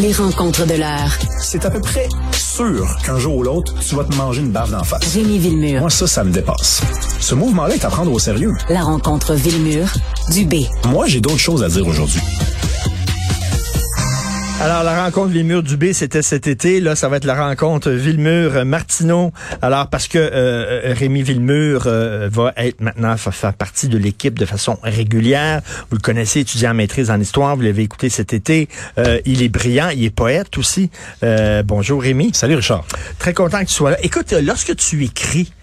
Les rencontres de l'heure. C'est à peu près sûr qu'un jour ou l'autre, tu vas te manger une baffe d'en face. Rémi Villemur. Moi, ça, ça me dépasse. Ce mouvement-là est à prendre au sérieux. La rencontre Villemur du B. Moi, j'ai d'autres choses à dire aujourd'hui. Alors, la rencontre Villemur-Dubé, c'était cet été. Là, ça va être la rencontre Villemur-Martineau. Alors, parce que euh, Rémi Villemur euh, va être maintenant, va faire partie de l'équipe de façon régulière. Vous le connaissez, étudiant en maîtrise en histoire. Vous l'avez écouté cet été. Euh, il est brillant. Il est poète aussi. Euh, bonjour, Rémi. Salut, Richard. Très content que tu sois là. Écoute, lorsque tu écris,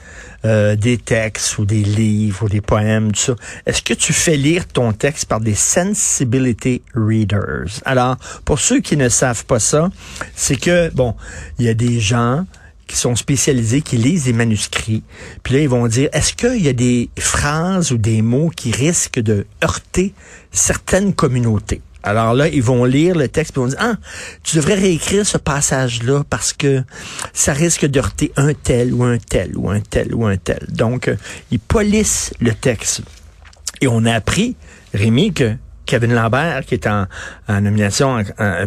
euh, des textes ou des livres ou des poèmes, tout ça. Est-ce que tu fais lire ton texte par des sensibility readers? Alors, pour ceux qui ne savent pas ça, c'est que, bon, il y a des gens qui sont spécialisés, qui lisent des manuscrits, puis là, ils vont dire, est-ce qu'il y a des phrases ou des mots qui risquent de heurter certaines communautés? Alors là, ils vont lire le texte et ils vont dire, ah, tu devrais réécrire ce passage-là parce que ça risque de heurter un tel ou un tel ou un tel ou un tel. Donc, euh, ils polissent le texte. Et on a appris, Rémi, que Kevin Lambert, qui est en, en nomination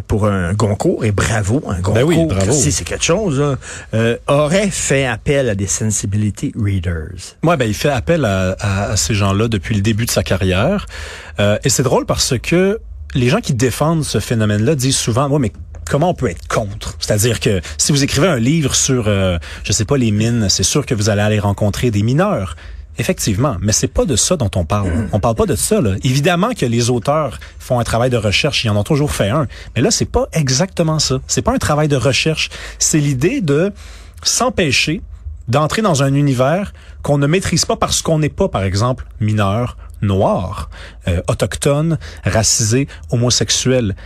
pour un Goncourt, et bravo, un Goncourt, ben oui, bravo. c'est quelque chose, hein, euh, aurait fait appel à des sensibility readers. Moi, ben, il fait appel à, à, à ces gens-là depuis le début de sa carrière. Euh, et c'est drôle parce que les gens qui défendent ce phénomène-là disent souvent, ouais, mais comment on peut être contre? C'est-à-dire que si vous écrivez un livre sur, euh, je sais pas, les mines, c'est sûr que vous allez aller rencontrer des mineurs. Effectivement, mais c'est pas de ça dont on parle. On parle pas de ça. Là. Évidemment que les auteurs font un travail de recherche, ils en ont toujours fait un, mais là c'est pas exactement ça. C'est pas un travail de recherche. C'est l'idée de s'empêcher d'entrer dans un univers qu'on ne maîtrise pas parce qu'on n'est pas, par exemple, mineur, noir, euh, autochtone, racisé, homosexuel.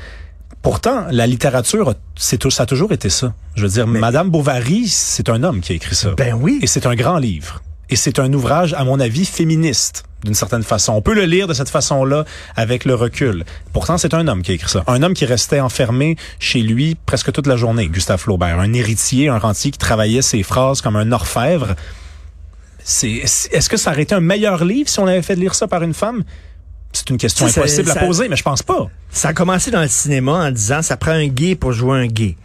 Pourtant, la littérature, c'est ça a toujours été ça. Je veux dire, Madame Bovary, c'est un homme qui a écrit ça. Ben oui. Et c'est un grand livre. Et c'est un ouvrage, à mon avis, féministe d'une certaine façon. On peut le lire de cette façon-là avec le recul. Pourtant, c'est un homme qui a écrit ça. Un homme qui restait enfermé chez lui presque toute la journée, Gustave Flaubert. Un héritier, un rentier qui travaillait ses phrases comme un orfèvre. C'est, est-ce que ça aurait été un meilleur livre si on avait fait lire ça par une femme? C'est une question Ça, impossible ça- à poser, mais je pense pas. Ça a commencé dans le cinéma en disant ça prend un gay pour jouer un gay.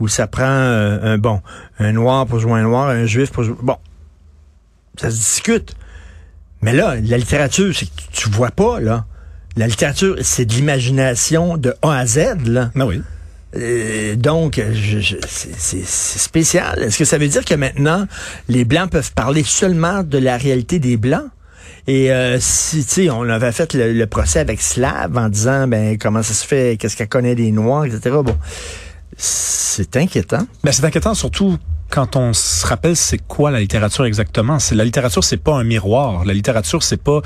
Ou ça prend euh, un bon, un noir pour jouer un noir, un juif pour jouer. Bon. Ça se discute. Mais là, la littérature, c'est que tu, tu vois pas, là. La littérature, c'est de l'imagination de A à Z, là. Ben oui. Euh, donc, c'est- spécial. Est-ce que ça veut dire que maintenant, les Blancs peuvent parler seulement de la réalité des Blancs? Et euh, si, tu sais, on avait fait le, procès avec Slav en disant, ben, comment ça se fait, qu'est-ce qu'elle connaît des Noirs, etc. Bon, c'est inquiétant. Ben, c'est inquiétant surtout quand on se rappelle c'est quoi la littérature exactement? C'est la littérature, c'est pas un miroir. La littérature, c'est pas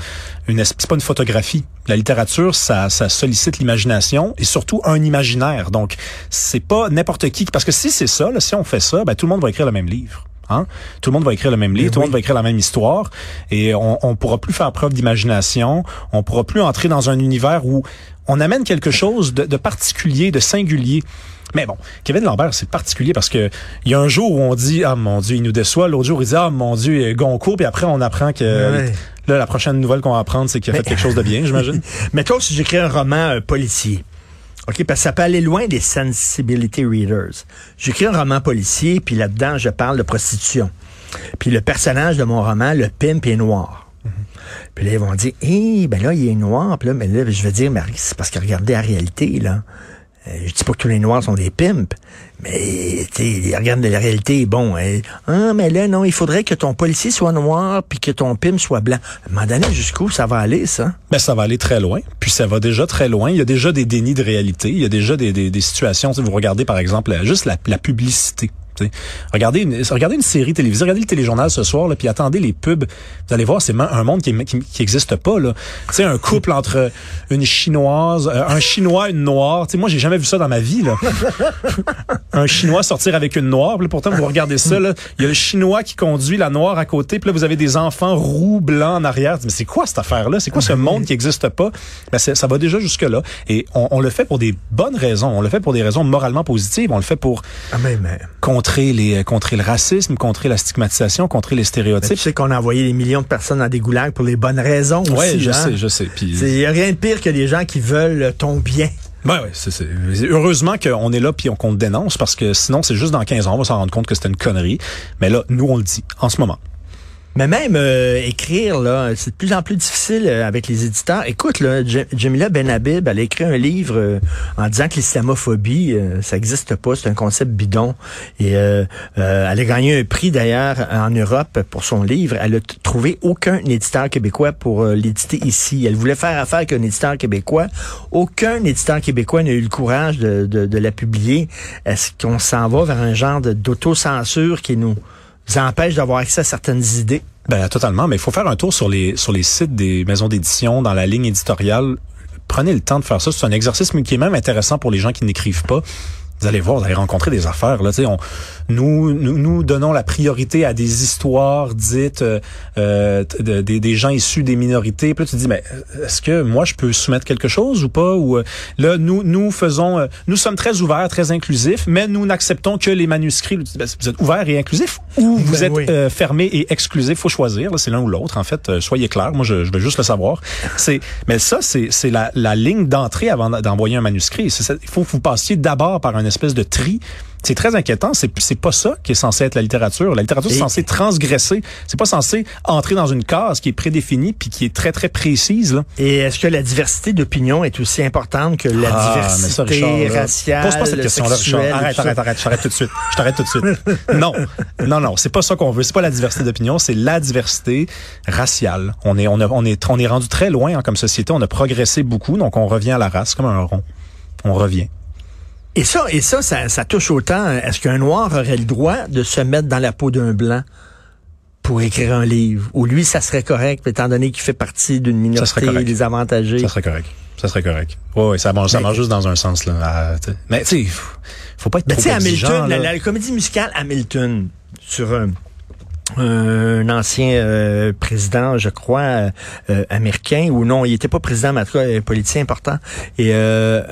une es- c'est pas une photographie. La littérature, ça, ça sollicite l'imagination et surtout un imaginaire. Donc, c'est pas n'importe qui. Parce que si c'est ça, là, si on fait ça, ben tout le monde va écrire le même livre. Hein? Tout le monde va écrire le même livre, tout le monde va écrire la même histoire, et on, on pourra plus faire preuve d'imagination, on pourra plus entrer dans un univers où on amène quelque chose de, de particulier, de singulier. Mais bon, Kevin Lambert, c'est particulier parce que il y a un jour où on dit ah mon Dieu, il nous déçoit, l'autre jour il dit ah mon Dieu, Goncourt, puis après on apprend que Ouais. là la prochaine nouvelle qu'on va apprendre, c'est qu'il a fait quelque chose de bien, j'imagine. Mettons si j'écris un roman euh, policier. OK, parce que ça peut aller loin des sensibility readers. J'écris un roman policier, puis là-dedans, je parle de prostitution. Puis le personnage de mon roman, le pimp, est noir. Puis là, ils vont dire, hé, ben là, il est noir. Puis là, mais là, je vais dire, mais c'est parce que regardez la réalité, là. Euh, je dis pas que tous les noirs sont des pimps, mais tu sais, regarde la réalité, bon, euh, ah, mais là, non, il faudrait que ton policier soit noir puis que ton pimp soit blanc. À un jusqu'où ça va aller, ça? Ben, ça va aller très loin. Puis ça va déjà très loin. Il y a déjà des dénis de réalité. Il y a déjà des, situations. Tu sais, vous regardez, par exemple, la- juste la publicité. Regardez une, regardez une série télévisée, regardez le téléjournal ce soir, là, puis attendez les pubs. Vous allez voir, c'est un monde qui, qui, qui existe pas. Là. Tu sais, un couple entre une chinoise, euh, un chinois, une noire. Tu sais, moi, j'ai jamais vu ça dans ma vie. Là. un chinois sortir avec une noire. Puis là, pourtant, vous regardez ça. Il y a le chinois qui conduit la noire à côté. Puis là, vous avez des enfants roux, blancs en arrière. Mais c'est quoi cette affaire-là? C'est quoi ce monde qui existe pas? Ben, Ça va déjà jusque là. Et on, on le fait pour des bonnes raisons. On le fait pour des raisons moralement positives. On le fait pour Ah, mais, mais, contrer les contrer le racisme, contrer la stigmatisation, contrer les mais tu stéréotypes. sais qu'on a envoyé des millions de personnes dans des goulags pour les bonnes raisons Ouais, aussi. je hein? sais, je sais. Il n'y a rien de pire que des gens qui veulent ton bien. Ben oui, c'est, c'est- heureusement qu'on est là puis qu'on le dénonce parce que sinon c'est juste dans 15 ans on va s'en rendre compte que c'était une connerie. Mais là, nous on le dit en ce moment. Mais même euh, écrire, là, c'est de plus en plus difficile euh, avec les éditeurs. Écoute, là, Jamila Benhabib, elle a écrit un livre euh, en disant que l'islamophobie, euh, ça n'existe pas, c'est un concept bidon. Et euh, euh, elle a gagné un prix d'ailleurs en Europe pour son livre. Elle a trouvé aucun éditeur québécois pour l'éditer ici. Elle voulait faire affaire avec un éditeur québécois. Aucun éditeur québécois n'a eu le courage de, de, de la publier. Est-ce qu'on s'en va vers un genre d'autocensure qui nous empêche d'avoir accès à certaines idées? Ben totalement, mais il faut faire un tour sur les sur les sites des maisons d'édition dans la ligne éditoriale. Prenez le temps de faire ça. C'est un exercice qui est même intéressant pour les gens qui n'écrivent pas. Vous allez voir, vous allez rencontrer des affaires. Là, Tu sais, on, nous, nous, nous donnons la priorité à des histoires dites euh, euh, de- des- des gens issus des minorités. Puis là, tu te dis, mais euh, est-ce que moi, je peux soumettre quelque chose ou pas? Ou euh, là, nous, nous faisons, nous sommes très ouverts, très inclusifs, mais nous n'acceptons que les manuscrits. Ben, Vous êtes ouverts et inclusifs ou vous Ben êtes oui. euh, fermé et exclusif? Faut choisir. C'est l'un ou l'autre. En fait, soyez clair. Moi, je, je veux juste le savoir. C'est, mais ça, c'est, c'est la, la ligne d'entrée avant d'envoyer un manuscrit. Il faut que vous passiez d'abord par une espèce de tri. C'est très inquiétant. C'est, c'est pas ça qui est censé être la littérature. La littérature, c'est censé transgresser. C'est pas censé entrer dans une case qui est prédéfinie puis qui est très, très précise, là. Et est-ce que la diversité d'opinion est aussi importante que la Ah, mais ça, diversité Richard, raciale, Pose pas cette question-là, Richard. Arrête, arrête, arrête. Je t'arrête tout de suite. Je t'arrête tout de suite. Non, non, non. C'est pas ça qu'on veut. C'est pas la diversité d'opinion. C'est la diversité raciale. On est, on a, on est, on est rendu très loin hein, comme société. On a progressé beaucoup, donc on revient à la race comme un rond. On revient. Et ça, et ça, ça, ça touche autant. Est-ce qu'un noir aurait le droit de se mettre dans la peau d'un blanc pour écrire un livre? Ou lui, ça serait correct, étant donné qu'il fait partie d'une minorité désavantagée? Ça serait correct. Ça serait correct. Ouais, ouais, ça marche, ça marche juste dans un sens là. Ah, t'sais. mais tu sais, faut- faut pas être Mais trop tu sais, exigeant, Hamilton, la, la comédie musicale Hamilton, sur un, un ancien euh, président, je crois, euh, américain, ou non, il était pas président, mais en tout cas, un politicien important, et, euh,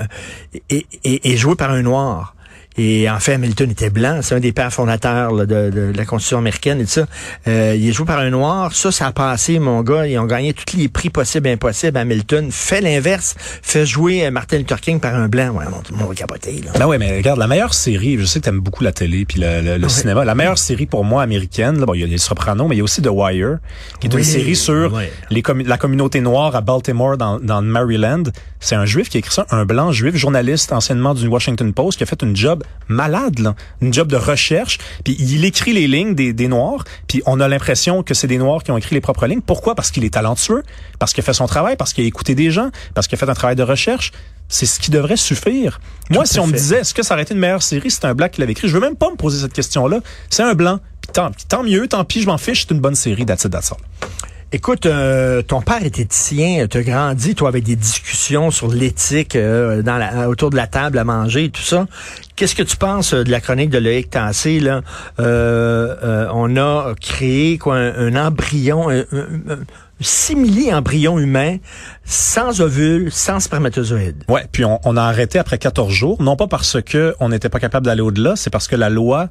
et, et joué par un noir. Et en fait, Hamilton était blanc. C'est un des pères fondateurs là, de, de la Constitution américaine et tout ça. Euh, il est joué par un noir. Ça, ça a passé, mon gars. Ils ont gagné tous les prix possibles et impossibles. Hamilton fait l'inverse. Fait jouer euh, Martin Luther King par un blanc. Ouais, non, tout le monde va capoter. Là. Ben ouais, mais regarde, la meilleure série, je sais que t'aimes beaucoup la télé puis le, le- le cinéma. La meilleure série pour moi américaine, là, bon, il y a les Sopranos, mais il y a aussi The Wire, qui est Oui, une série sur ouais. les la communauté noire à Baltimore, dans, dans Maryland. C'est un juif qui a écrit ça, un blanc juif, journaliste anciennement du Washington Post, qui a fait une job malade, là, une job de recherche. Puis il écrit les lignes des, des noirs, puis on a l'impression que c'est des noirs qui ont écrit les propres lignes. Pourquoi? Parce qu'il est talentueux, parce qu'il a fait son travail, parce qu'il a écouté des gens, parce qu'il a fait un travail de recherche. C'est ce qui devrait suffire. Moi, si on me disait, est-ce que ça aurait été une meilleure série si c'était un black qui l'avait écrit, je veux même pas me poser cette question-là. C'est un blanc. Puis tant, tant mieux, tant pis, je m'en fiche, c'est une bonne série, that's it, that's all. Écoute, euh, ton père était tien, t'as grandi, toi, avec des discussions sur l'éthique euh, autour de la table à manger et tout ça. Qu'est-ce que tu penses euh, de la chronique de Loïc Tassé, là? On a créé quoi, un, un embryon, un, un- un simili-embryon humain, sans ovule, sans spermatozoïde. Ouais, puis on, on a arrêté après 14 jours, non pas parce que on n'était pas capable d'aller au-delà, c'est parce que la loi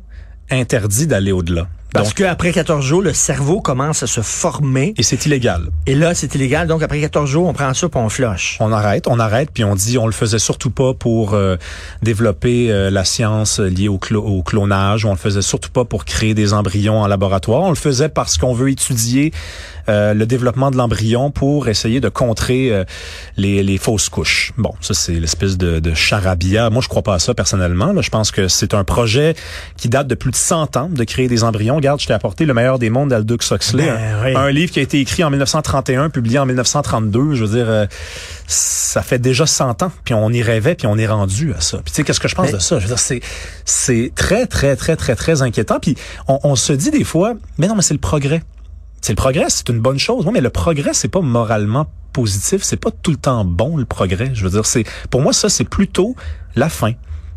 interdit d'aller au-delà. Parce qu'après 14 jours, le cerveau commence à se former. et c'est illégal. Et là, c'est illégal. Donc, après 14 jours, on prend ça puis on flush. On arrête, on arrête, puis on dit on le faisait surtout pas pour euh, développer euh, la science liée au, clo- au clonage, on le faisait surtout pas pour créer des embryons en laboratoire, on le faisait parce qu'on veut étudier euh, le développement de l'embryon pour essayer de contrer euh, les, les fausses couches. Bon, ça c'est l'espèce de, de charabia. Moi, je crois pas à ça personnellement. Là. Je pense que c'est un projet qui date de plus de 100 ans de créer des embryons. Regarde, je t'ai apporté Le meilleur des mondes d'Aldous Huxley, Ben, un- oui. un livre qui a été écrit en 1931, publié en 1932. Je veux dire, euh, ça fait déjà 100 ans, puis on y rêvait, puis on est rendu à ça. Puis tu sais, qu'est-ce que je pense Mais- de ça? Je veux dire, c'est, c'est très, très, très, très, très inquiétant. Puis on, on se dit des fois, mais non, mais c'est le progrès. C'est le progrès, c'est une bonne chose. Oui, mais le progrès, c'est pas moralement positif, c'est pas tout le temps bon le progrès. Je veux dire, c'est pour moi ça, c'est plutôt la fin.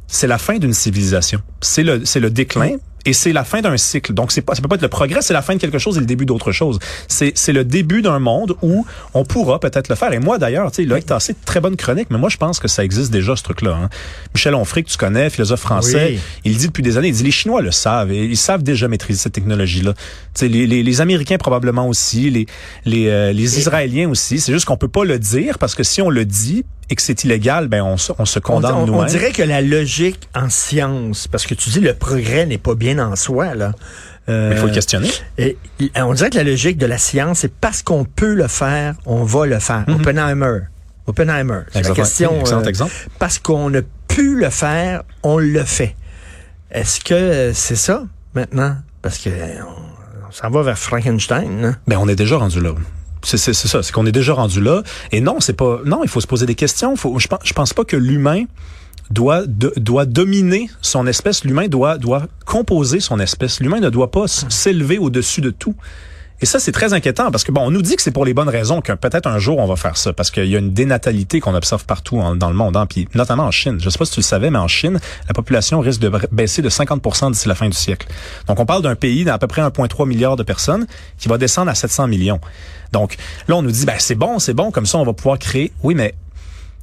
C'est la fin d'une civilisation. C'est le, c'est le déclin. Et c'est la fin d'un cycle. Donc, c'est pas, ça peut pas être le progrès, c'est la fin de quelque chose et le début d'autre chose. C'est, c'est le début d'un monde où on pourra peut-être le faire. Et moi, d'ailleurs, tu sais, Loïc Tassé, très bonne chronique, mais moi, je pense que ça existe déjà, ce truc-là. hein. Michel Onfray, que tu connais, philosophe français, Oui. il dit depuis des années, il dit les Chinois le savent et ils savent déjà maîtriser cette technologie-là. Tu sais, les, les, les Américains probablement aussi, les, les, euh, les Israéliens aussi. C'est juste qu'on peut pas le dire parce que si on le dit, et que c'est illégal, ben on, se- on se On, condamne on- on nous-mêmes. dirait que la logique en science, parce que tu dis le progrès n'est pas bien en soi, là. Euh, Mais il faut le questionner. et- on dirait que la logique de la science, c'est parce qu'on peut le faire, on va le faire. Oppenheimer. Oppenheimer. C'est la Exactement. question. Excellent euh, exemple. parce qu'on a pu le faire, on le fait. Est-ce que euh, c'est ça maintenant? Parce que on, on s'en va vers Frankenstein. hein? Ben on est déjà rendu là. C'est ça, c'est qu'on est déjà rendu là. Et non, c'est pas. Non, il faut se poser des questions. Faut, je je pense pas que l'humain doit doit dominer son espèce. L'humain doit doit composer son espèce. L'humain ne doit pas s'élever au-dessus de tout. Et ça, c'est très inquiétant parce que bon, on nous dit que c'est pour les bonnes raisons que peut-être un jour on va faire ça parce qu'il y a une dénatalité qu'on observe partout dans le monde, hein, puis notamment en Chine. Je sais pas si tu le savais, mais en Chine, la population risque de baisser de 50% d'ici la fin du siècle. Donc, on parle d'un pays d'à peu près 1,3 milliard de personnes qui va descendre à 700 millions. Donc, là, on nous dit, ben c'est bon, c'est bon, comme ça, on va pouvoir créer. Oui, mais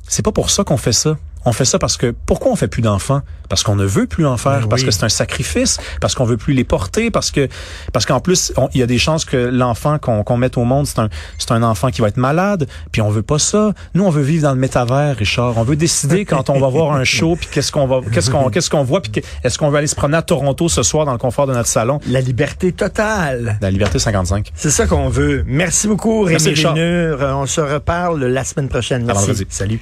c'est pas pour ça qu'on fait ça. On fait ça parce que pourquoi on fait plus d'enfants? Parce qu'on ne veut plus en faire, Ben parce que c'est un sacrifice, parce qu'on veut plus les porter, parce que parce qu'en plus il y a des chances que l'enfant qu'on qu'on mette au monde c'est un c'est un enfant qui va être malade, puis on veut pas ça. Nous on veut vivre dans le métavers, Richard. On veut décider quand on va voir un show, puis qu'est-ce qu'on va qu'est-ce qu'on qu'est-ce qu'on voit, puis est-ce qu'on veut aller se promener à Toronto ce soir dans le confort de notre salon? La liberté totale. La Liberté 55. C'est ça qu'on veut. Merci beaucoup, Rémi Merci, Richard. Vénure. On se reparle la semaine prochaine. Merci. Salut.